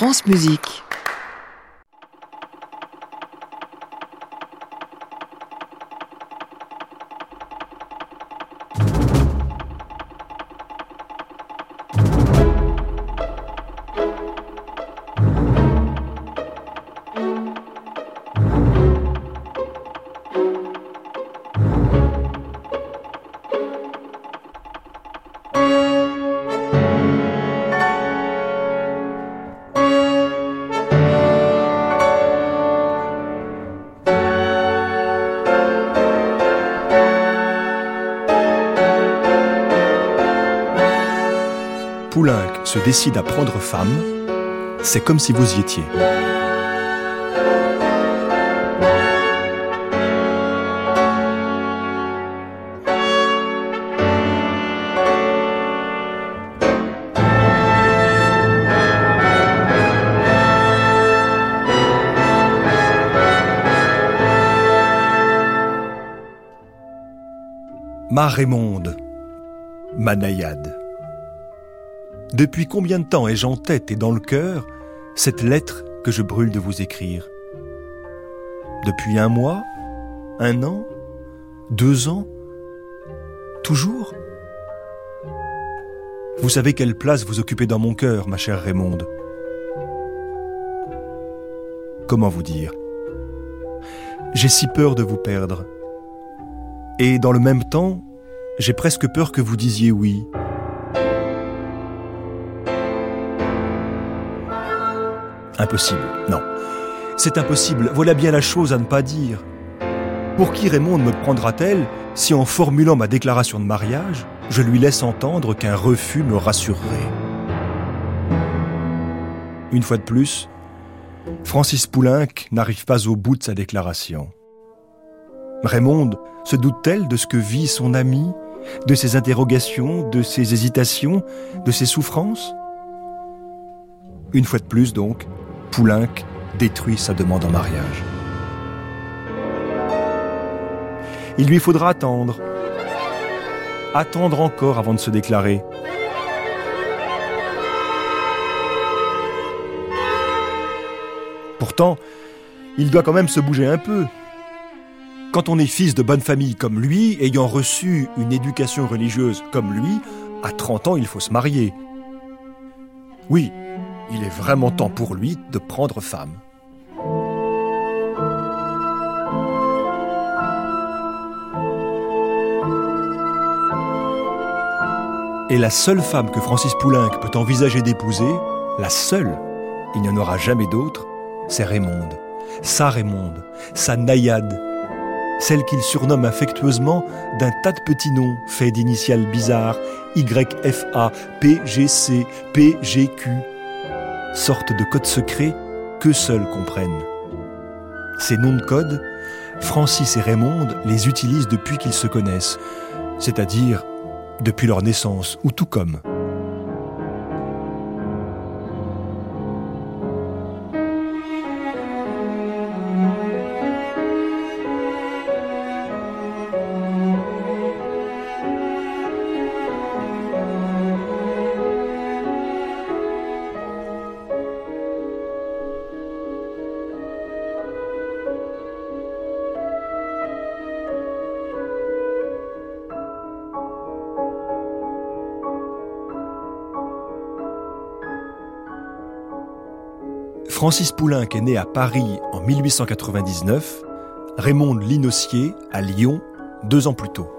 France Musique. Décide à prendre femme, c'est comme si vous y étiez. Ma Raymonde, ma naïade. Depuis combien de temps ai-je en tête et dans le cœur cette lettre que je brûle de vous écrire? Depuis un mois Un an Deux ans Toujours? Vous savez quelle place vous occupez dans mon cœur, ma chère Raymonde. Comment vous dire? J'ai si peur de vous perdre. Et dans le même temps, j'ai presque peur que vous disiez oui. Impossible, non. C'est impossible, voilà bien la chose à ne pas dire. Pour qui Raymond me prendra-t-elle si en formulant ma déclaration de mariage, je lui laisse entendre qu'un refus me rassurerait? Une fois de plus, Francis Poulenc n'arrive pas au bout de sa déclaration. Raymond se doute-t-elle de ce que vit son ami, de ses interrogations, de ses hésitations, de ses souffrances? Une fois de plus donc, Poulenc détruit sa demande en mariage. Il lui faudra attendre, attendre encore avant de se déclarer. Pourtant, il doit quand même se bouger un peu. Quand on est fils de bonne famille comme lui, ayant reçu une éducation religieuse comme lui, à 30 ans, il faut se marier. Oui, il est vraiment temps pour lui de prendre femme. Et la seule femme que Francis Poulenc peut envisager d'épouser, la seule, il n'y en aura jamais d'autre, c'est Raymonde, sa Raymonde, sa naïade, celle qu'il surnomme affectueusement d'un tas de petits noms faits d'initiales bizarres, YFA, PGC, PGQ, sorte de code secret que seuls comprennent. Ces noms de code, Francis et Raymond les utilisent depuis qu'ils se connaissent, c'est-à-dire depuis leur naissance, ou tout comme. Francis Poulenc est né à Paris en 1899, Raymond Linossier à Lyon deux ans plus tôt.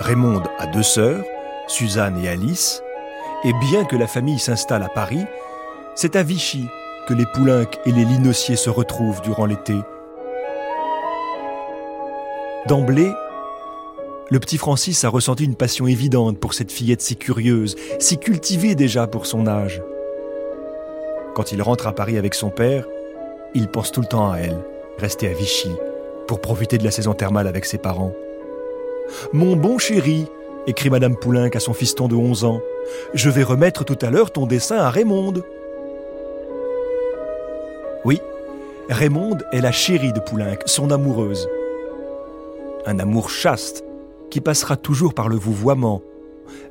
Raymond a deux sœurs, Suzanne et Alice, et bien que la famille s'installe à Paris, c'est à Vichy que les Poulenc et les Linossier se retrouvent durant l'été. D'emblée, le petit Francis a ressenti une passion évidente pour cette fillette si curieuse, si cultivée déjà pour son âge. Quand il rentre à Paris avec son père, il pense tout le temps à elle, restée à Vichy, pour profiter de la saison thermale avec ses parents. Mon bon chéri, écrit Madame Poulenc à son fiston de 11 ans, je vais remettre tout à l'heure ton dessin à Raymond. Oui, Raymond est la chérie de Poulenc, son amoureuse. Un amour chaste qui passera toujours par le vouvoiement,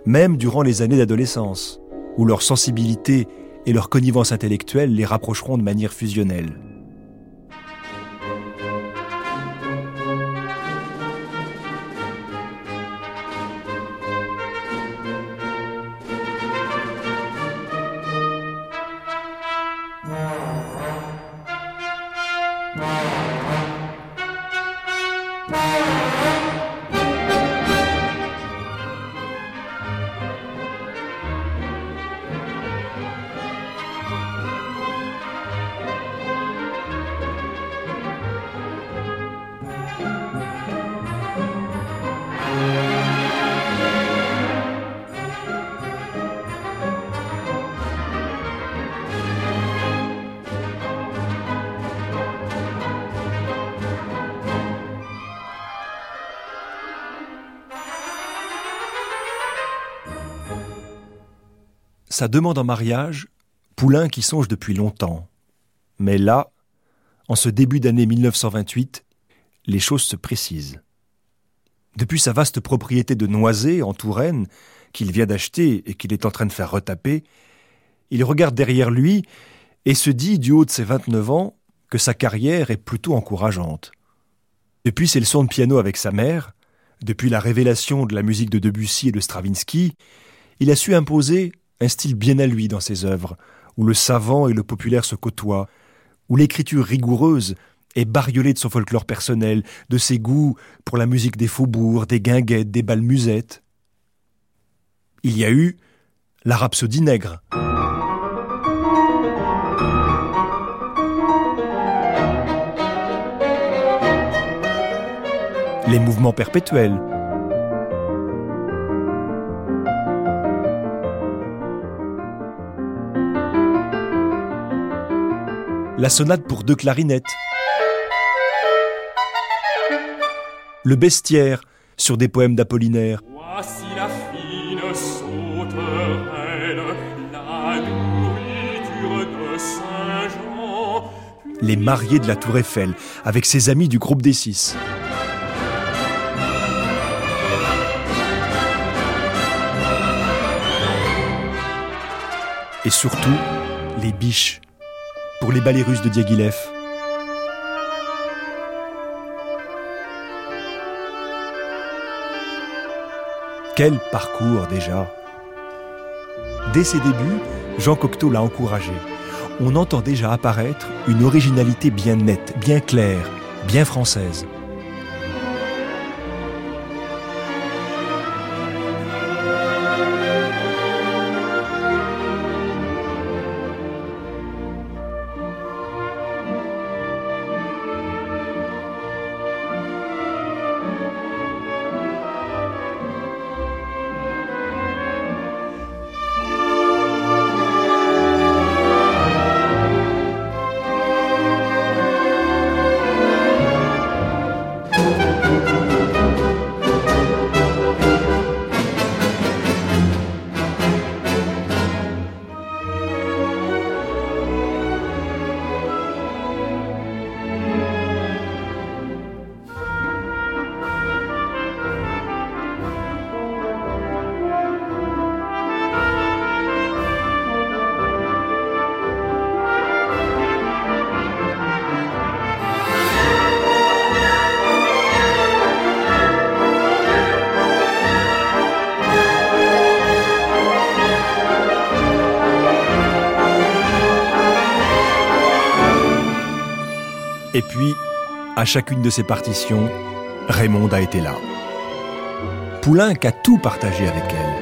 même durant les années d'adolescence, où leur sensibilité et leur connivence intellectuelle les rapprocheront de manière fusionnelle. Sa demande en mariage, Poulain qui songe depuis longtemps. Mais là, en ce début d'année 1928, les choses se précisent. Depuis sa vaste propriété de Noisé, en Touraine, qu'il vient d'acheter et qu'il est en train de faire retaper, il regarde derrière lui et se dit, du haut de ses 29 ans, que sa carrière est plutôt encourageante. Depuis ses leçons de piano avec sa mère, depuis la révélation de la musique de Debussy et de Stravinsky, il a su imposer un style bien à lui dans ses œuvres, où le savant et le populaire se côtoient, où l'écriture rigoureuse est bariolée de son folklore personnel, de ses goûts pour la musique des faubourgs, des guinguettes, des balmusettes. Il y a eu la rhapsodie nègre. Les mouvements perpétuels, la sonate pour deux clarinettes, le bestiaire sur des poèmes d'Apollinaire. Voici la fine sauterelle, la nourriture de Saint-Jean. Les mariés de la Tour Eiffel, avec ses amis du groupe des six. Et surtout, les biches pour les ballets russes de Diaghilev. Quel parcours déjà Dès ses débuts, Jean Cocteau l'a encouragé. On entend déjà apparaître une originalité bien nette, bien claire, bien française. À chacune de ces partitions, Raymond a été là. Poulenc a tout partagé avec elle.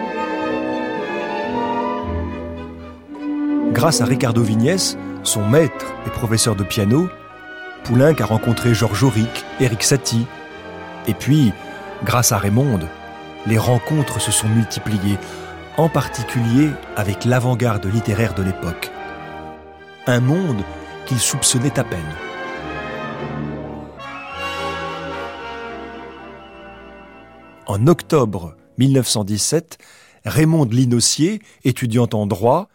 Grâce à Ricardo Vignès, son maître et professeur de piano, Poulenc a rencontré Georges Auric, Eric Satie. Et puis, grâce à Raymond, les rencontres se sont multipliées, en particulier avec l'avant-garde littéraire de l'époque. Un monde qu'il soupçonnait à peine. En octobre 1917, Raymond Linossier, étudiante en droit,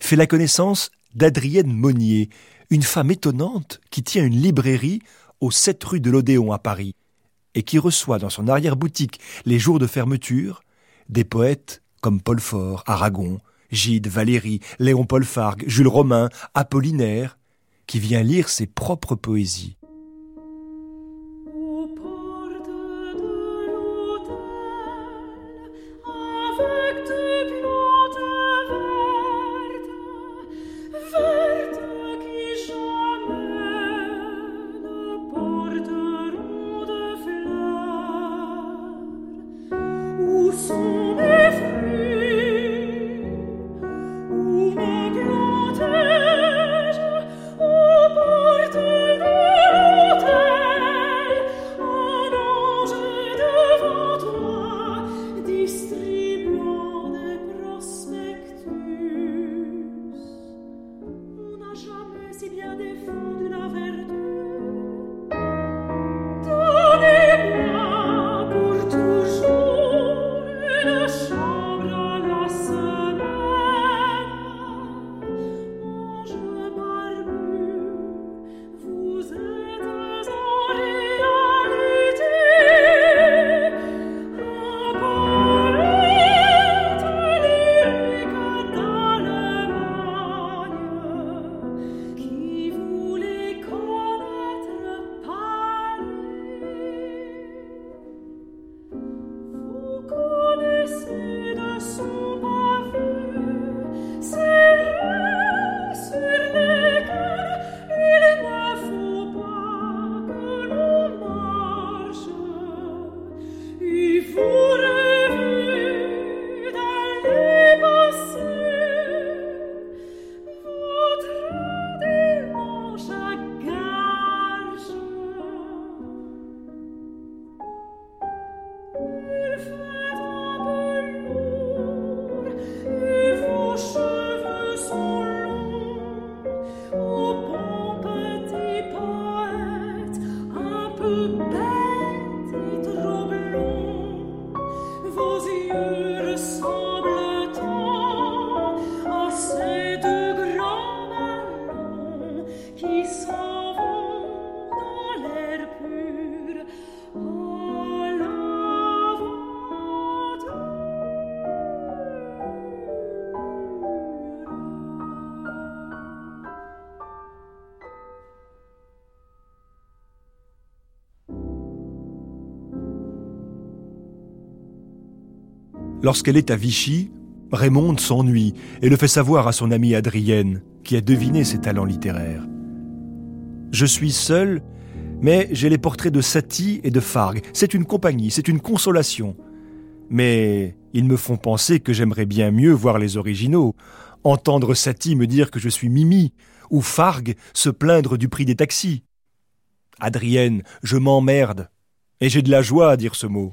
fait la connaissance d'Adrienne Monnier, une femme étonnante qui tient une librairie aux 7 rue de l'Odéon à Paris et qui reçoit dans son arrière-boutique les jours de fermeture des poètes comme Paul Fort, Aragon, Gide, Valérie, Léon Paul Fargue, Jules Romain, Apollinaire, qui vient lire ses propres poésies. Lorsqu'elle est à Vichy, Raymonde s'ennuie et le fait savoir à son amie Adrienne, qui a deviné ses talents littéraires. Je suis seul, mais j'ai les portraits de Satie et de Fargue. C'est une compagnie, c'est une consolation. Mais ils me font penser que j'aimerais bien mieux voir les originaux, entendre Satie me dire que je suis Mimi, ou Fargue se plaindre du prix des taxis. Adrienne, je m'emmerde, et j'ai de la joie à dire ce mot.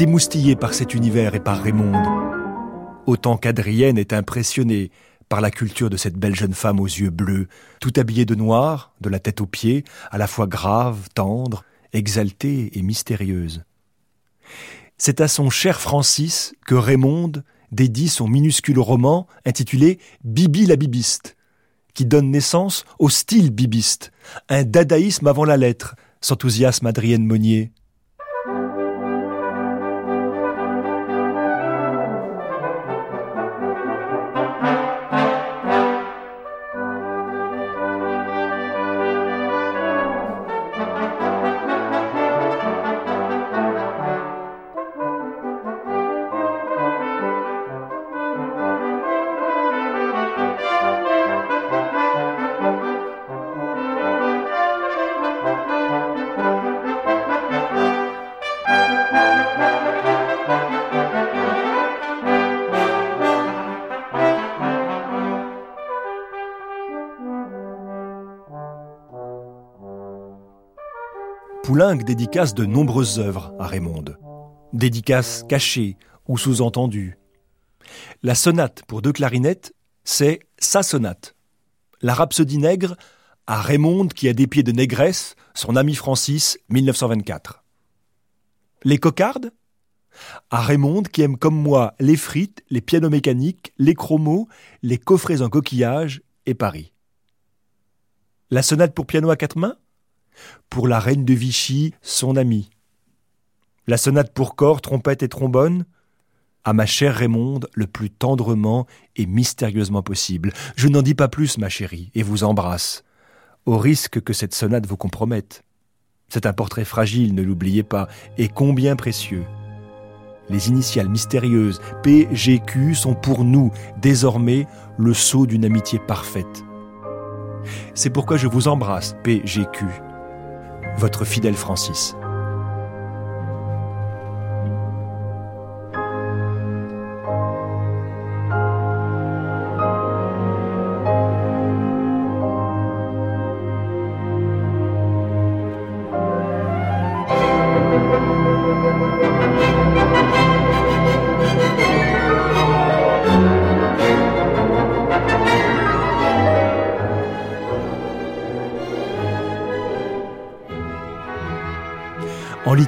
Est émoustillé par cet univers et par Raymonde, autant qu'Adrienne est impressionnée par la culture de cette belle jeune femme aux yeux bleus, tout habillée de noir, de la tête aux pieds, à la fois grave, tendre, exaltée et mystérieuse. C'est à son cher Francis que Raymonde dédie son minuscule roman intitulé Bibi la bibiste, qui donne naissance au style bibiste, un dadaïsme avant la lettre, s'enthousiasme Adrienne Monnier. Poulenc dédicace de nombreuses œuvres à Raymonde. Dédicaces cachées ou sous-entendues. La sonate pour deux clarinettes, c'est sa sonate. La rhapsodie nègre à Raymond qui a des pieds de négresse, son ami Francis, 1924. Les cocardes à Raymond qui aime comme moi les frites, les pianos mécaniques, les chromos, les coffrets en coquillage et Paris. La sonate pour piano à quatre mains Pour la reine de Vichy, son amie. La sonate pour corps, trompette et trombone? À ma chère Raymonde le plus tendrement et mystérieusement possible. Je n'en dis pas plus, ma chérie, et vous embrasse, au risque que cette sonate vous compromette. C'est un portrait fragile, ne l'oubliez pas, et combien précieux. Les initiales mystérieuses PGQ sont pour nous désormais le sceau d'une amitié parfaite. C'est pourquoi je vous embrasse, PGQ, votre fidèle Francis.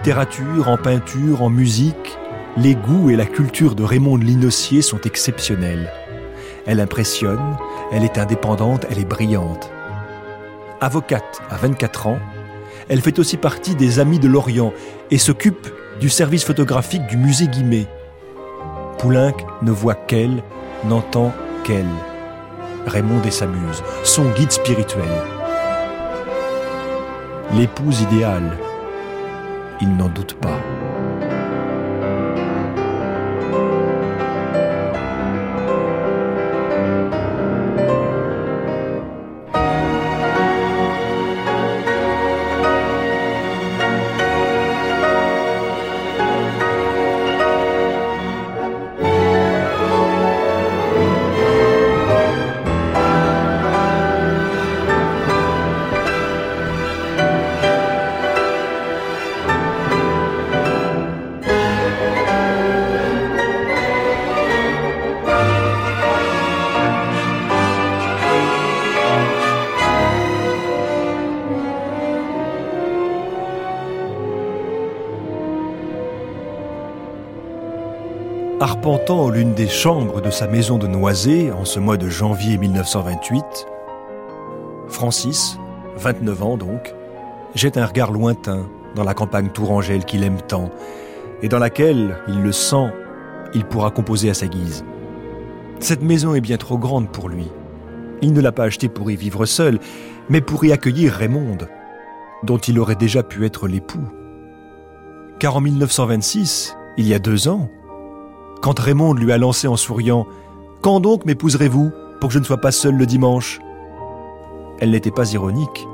Littérature, en peinture, en musique, les goûts et la culture de Raymond Linossier sont exceptionnels. Elle impressionne, elle est indépendante, elle est brillante. Avocate à 24 ans, elle fait aussi partie des Amis de l'Orient et s'occupe du service photographique du musée Guimet. Poulenc ne voit qu'elle, n'entend qu'elle. Raymond et s'amuse, son guide spirituel. L'épouse idéale, il n'en doute pas. L'une des chambres de sa maison de Noisé en ce mois de janvier 1928, Francis, 29 ans donc, jette un regard lointain dans la campagne tourangelle qu'il aime tant et dans laquelle, il le sent, il pourra composer à sa guise. Cette maison est bien trop grande pour lui. Il ne l'a pas achetée pour y vivre seul, mais pour y accueillir Raymond, dont il aurait déjà pu être l'époux. Car en 1926, il y a deux ans, quand Raymond lui a lancé en souriant Quand donc m'épouserez-vous pour que je ne sois pas seul le dimanche? Elle n'était pas ironique.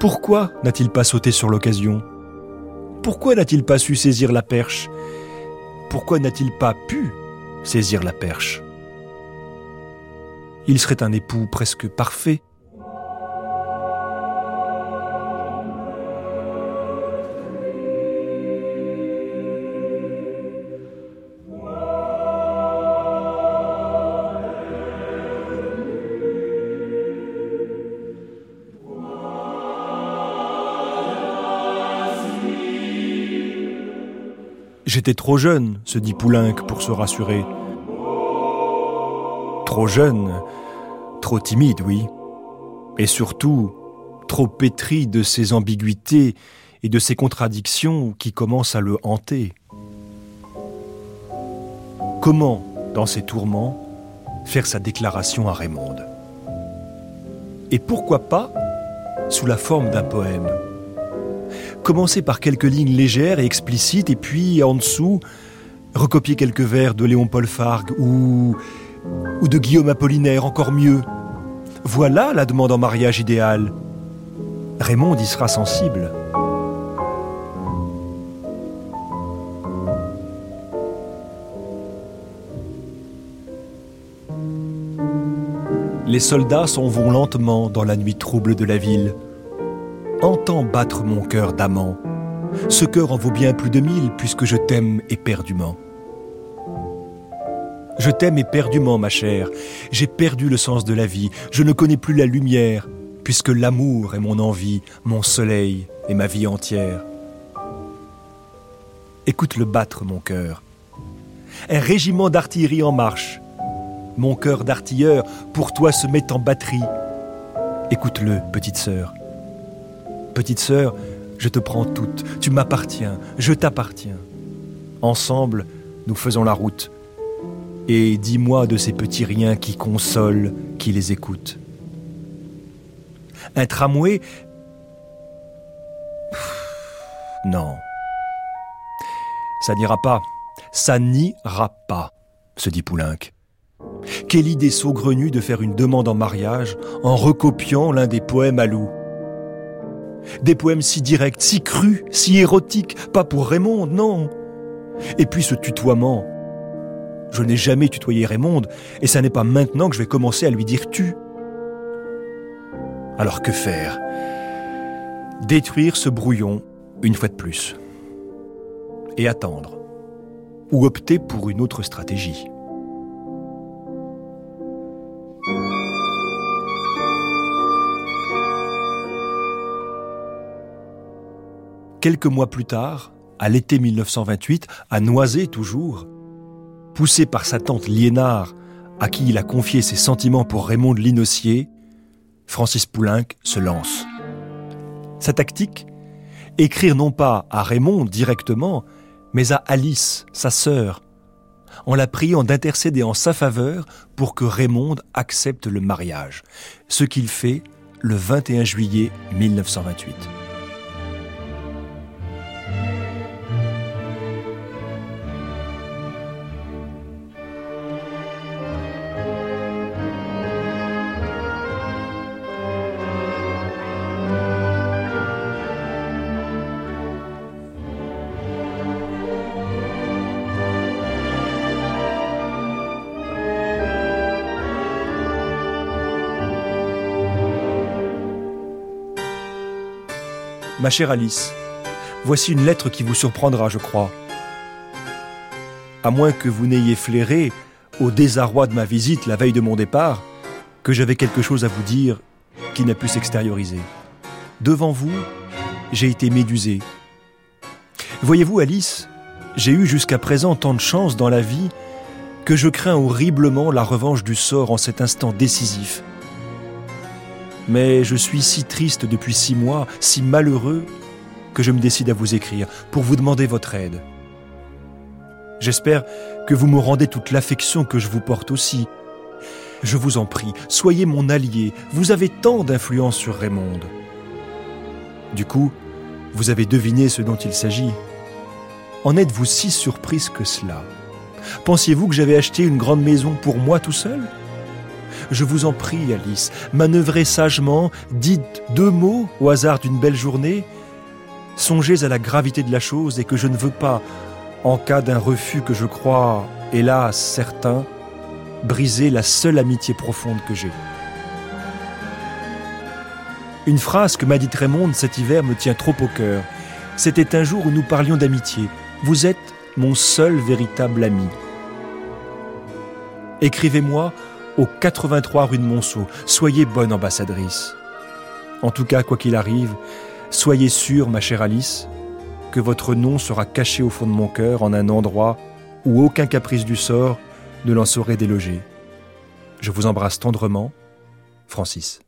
Pourquoi n'a-t-il pas sauté sur l'occasion Pourquoi n'a-t-il pas su saisir la perche Pourquoi n'a-t-il pas pu saisir la perche? Il serait un époux presque parfait J'étais trop jeune, se dit Poulenc pour se rassurer. Trop jeune, trop timide, oui. Et surtout, trop pétri de ses ambiguïtés et de ses contradictions qui commencent à le hanter. Comment, dans ces tourments, faire sa déclaration à Raymond? Et pourquoi pas sous la forme d'un poème? Commencer par quelques lignes légères et explicites, et puis en dessous, recopier quelques vers de Léon Paul Fargue ou, ou de Guillaume Apollinaire, encore mieux. Voilà la demande en mariage idéal. Raymond y sera sensible. Les soldats s'en vont lentement dans la nuit trouble de la ville entends battre mon cœur d'amant. Ce cœur en vaut bien plus de mille puisque je t'aime éperdument. Je t'aime éperdument, ma chère. J'ai perdu le sens de la vie. Je ne connais plus la lumière, puisque l'amour est mon envie, mon soleil et ma vie entière. Écoute-le battre, mon cœur. Un régiment d'artillerie en marche. Mon cœur d'artilleur, pour toi, se met en batterie. Écoute-le, petite sœur. Petite sœur, je te prends toute, tu m'appartiens, je t'appartiens. Ensemble, nous faisons la route. Et dis-moi de ces petits riens qui consolent, qui les écoutent. Un tramway? Non. Ça n'ira pas. Ça n'ira pas, se dit Poulenc. Quelle idée saugrenue de faire une demande en mariage en recopiant l'un des poèmes à Lou. Des poèmes si directs, si crus, si érotiques, pas pour Raymond, non. Et puis ce tutoiement. Je n'ai jamais tutoyé Raymond, et ça n'est pas maintenant que je vais commencer à lui dire tu. Alors que faire? Détruire ce brouillon une fois de plus. Et attendre. Ou opter pour une autre stratégie. Quelques mois plus tard, à l'été 1928, à Noisé toujours, poussé par sa tante Liénard, à qui il a confié ses sentiments pour Raymond de Linossier, Francis Poulenc se lance. Sa tactique Écrire non pas à Raymond directement, mais à Alice, sa sœur, en la priant d'intercéder en sa faveur pour que Raymond accepte le mariage, ce qu'il fait le 21 juillet 1928. Ma chère Alice, voici une lettre qui vous surprendra, je crois. À moins que vous n'ayez flairé, au désarroi de ma visite la veille de mon départ, que j'avais quelque chose à vous dire qui n'a pu s'extérioriser. Devant vous, j'ai été médusé. Voyez-vous, Alice, j'ai eu jusqu'à présent tant de chance dans la vie que je crains horriblement la revanche du sort en cet instant décisif. Mais je suis si triste depuis six mois, si malheureux, que je me décide à vous écrire pour vous demander votre aide. J'espère que vous me rendez toute l'affection que je vous porte aussi. Je vous en prie, soyez mon allié, vous avez tant d'influence sur Raymond. Du coup, vous avez deviné ce dont il s'agit. En êtes-vous si surprise que cela? Pensiez-vous que j'avais acheté une grande maison pour moi tout seul? Je vous en prie, Alice, manœuvrez sagement, dites deux mots au hasard d'une belle journée. Songez à la gravité de la chose et que je ne veux pas, en cas d'un refus que je crois, hélas, certain, briser la seule amitié profonde que j'ai. Une phrase que m'a dit Raymond cet hiver me tient trop au cœur. C'était un jour où nous parlions d'amitié. Vous êtes mon seul véritable ami. Écrivez-moi au 83 rue de Monceau. Soyez bonne ambassadrice. En tout cas, quoi qu'il arrive, soyez sûre, ma chère Alice, que votre nom sera caché au fond de mon cœur en un endroit où aucun caprice du sort ne l'en saurait déloger. Je vous embrasse tendrement, Francis.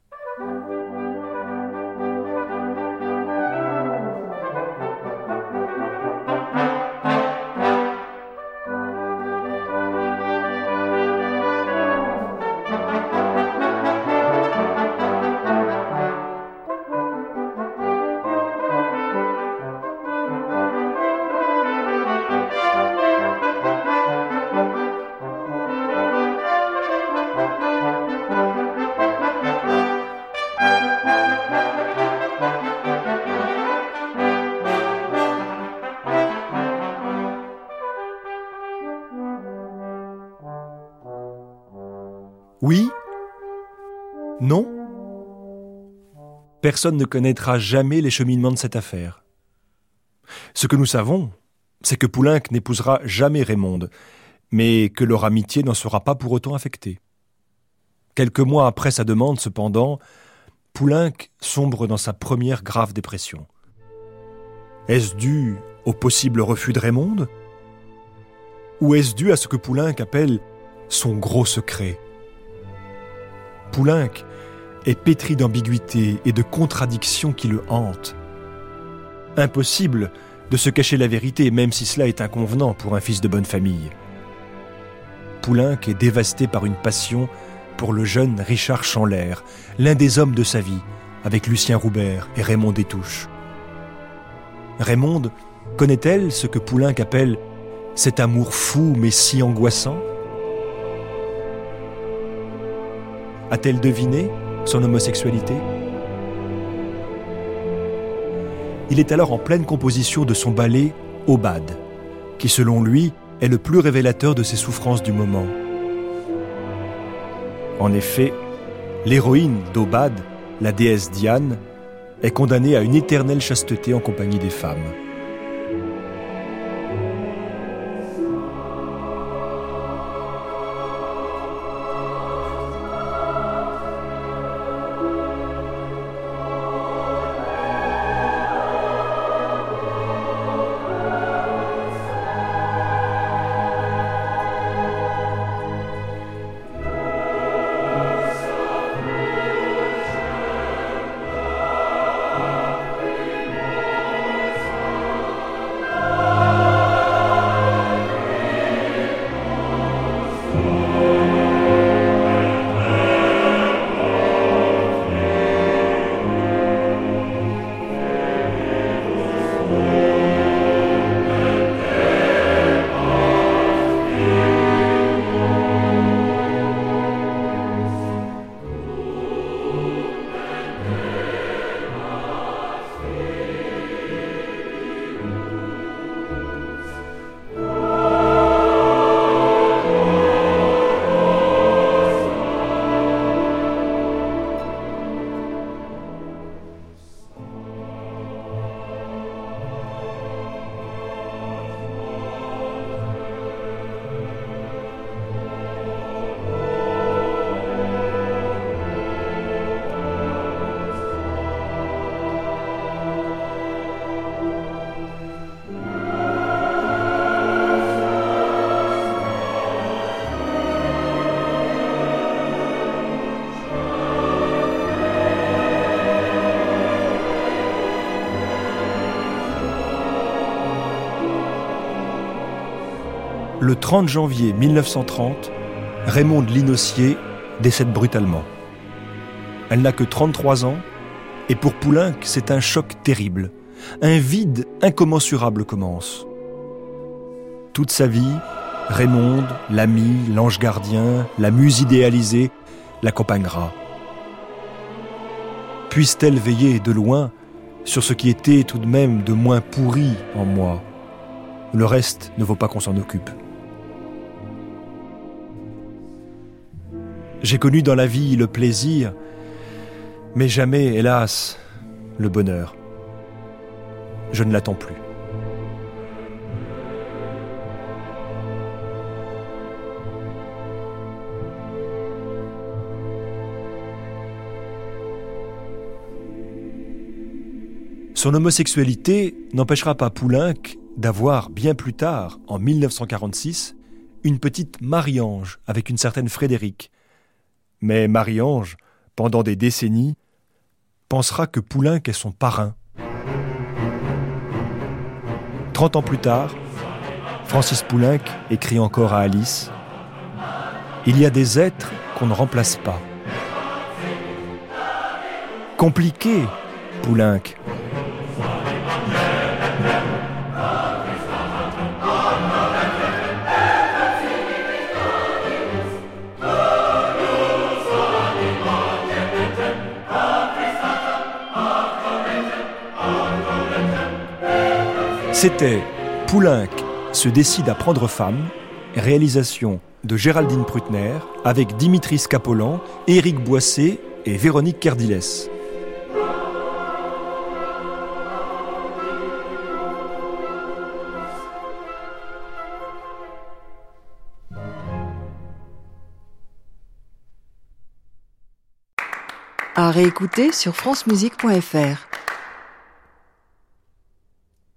Personne ne connaîtra jamais les cheminements de cette affaire. Ce que nous savons, c'est que Poulenc n'épousera jamais Raymond, mais que leur amitié n'en sera pas pour autant affectée. Quelques mois après sa demande, cependant, Poulenc sombre dans sa première grave dépression. Est-ce dû au possible refus de Raymond Ou est-ce dû à ce que Poulenc appelle son gros secret? Poulenc est pétri d'ambiguïté et de contradictions qui le hantent. Impossible de se cacher la vérité, même si cela est inconvenant pour un fils de bonne famille. Poulenc est dévasté par une passion pour le jeune Richard Chanler, l'un des hommes de sa vie, avec Lucien Roubert et Raymond Détouche. Raymond connaît-elle ce que Poulenc appelle cet amour fou mais si angoissant? A-t-elle deviné? Son homosexualité Il est alors en pleine composition de son ballet Obad, qui selon lui est le plus révélateur de ses souffrances du moment. En effet, l'héroïne d'Obad, la déesse Diane, est condamnée à une éternelle chasteté en compagnie des femmes. Le 30 janvier 1930, Raymond Linossier décède brutalement. Elle n'a que 33 ans, et pour Poulenc, c'est un choc terrible. Un vide incommensurable commence. Toute sa vie, Raymond, l'ami, l'ange gardien, la muse idéalisée, l'accompagnera. Puisse-t-elle veiller de loin sur ce qui était tout de même de moins pourri en moi? Le reste ne vaut pas qu'on s'en occupe. J'ai connu dans la vie le plaisir, mais jamais, hélas, le bonheur. Je ne l'attends plus. Son homosexualité n'empêchera pas Poulenc d'avoir bien plus tard, en 1946, une petite Marie-Ange avec une certaine Frédérique, mais Marie-Ange, pendant des décennies, pensera que Poulenc est son parrain. Trente ans plus tard, Francis Poulenc écrit encore à Alice Il y a des êtres qu'on ne remplace pas. Compliqué, Poulenc, C'était Poulenc se décide à prendre femme, réalisation de Géraldine Prutner avec Dimitris Scapolan, Éric Boissé et Véronique Cardiles. À réécouter sur francemusique.fr.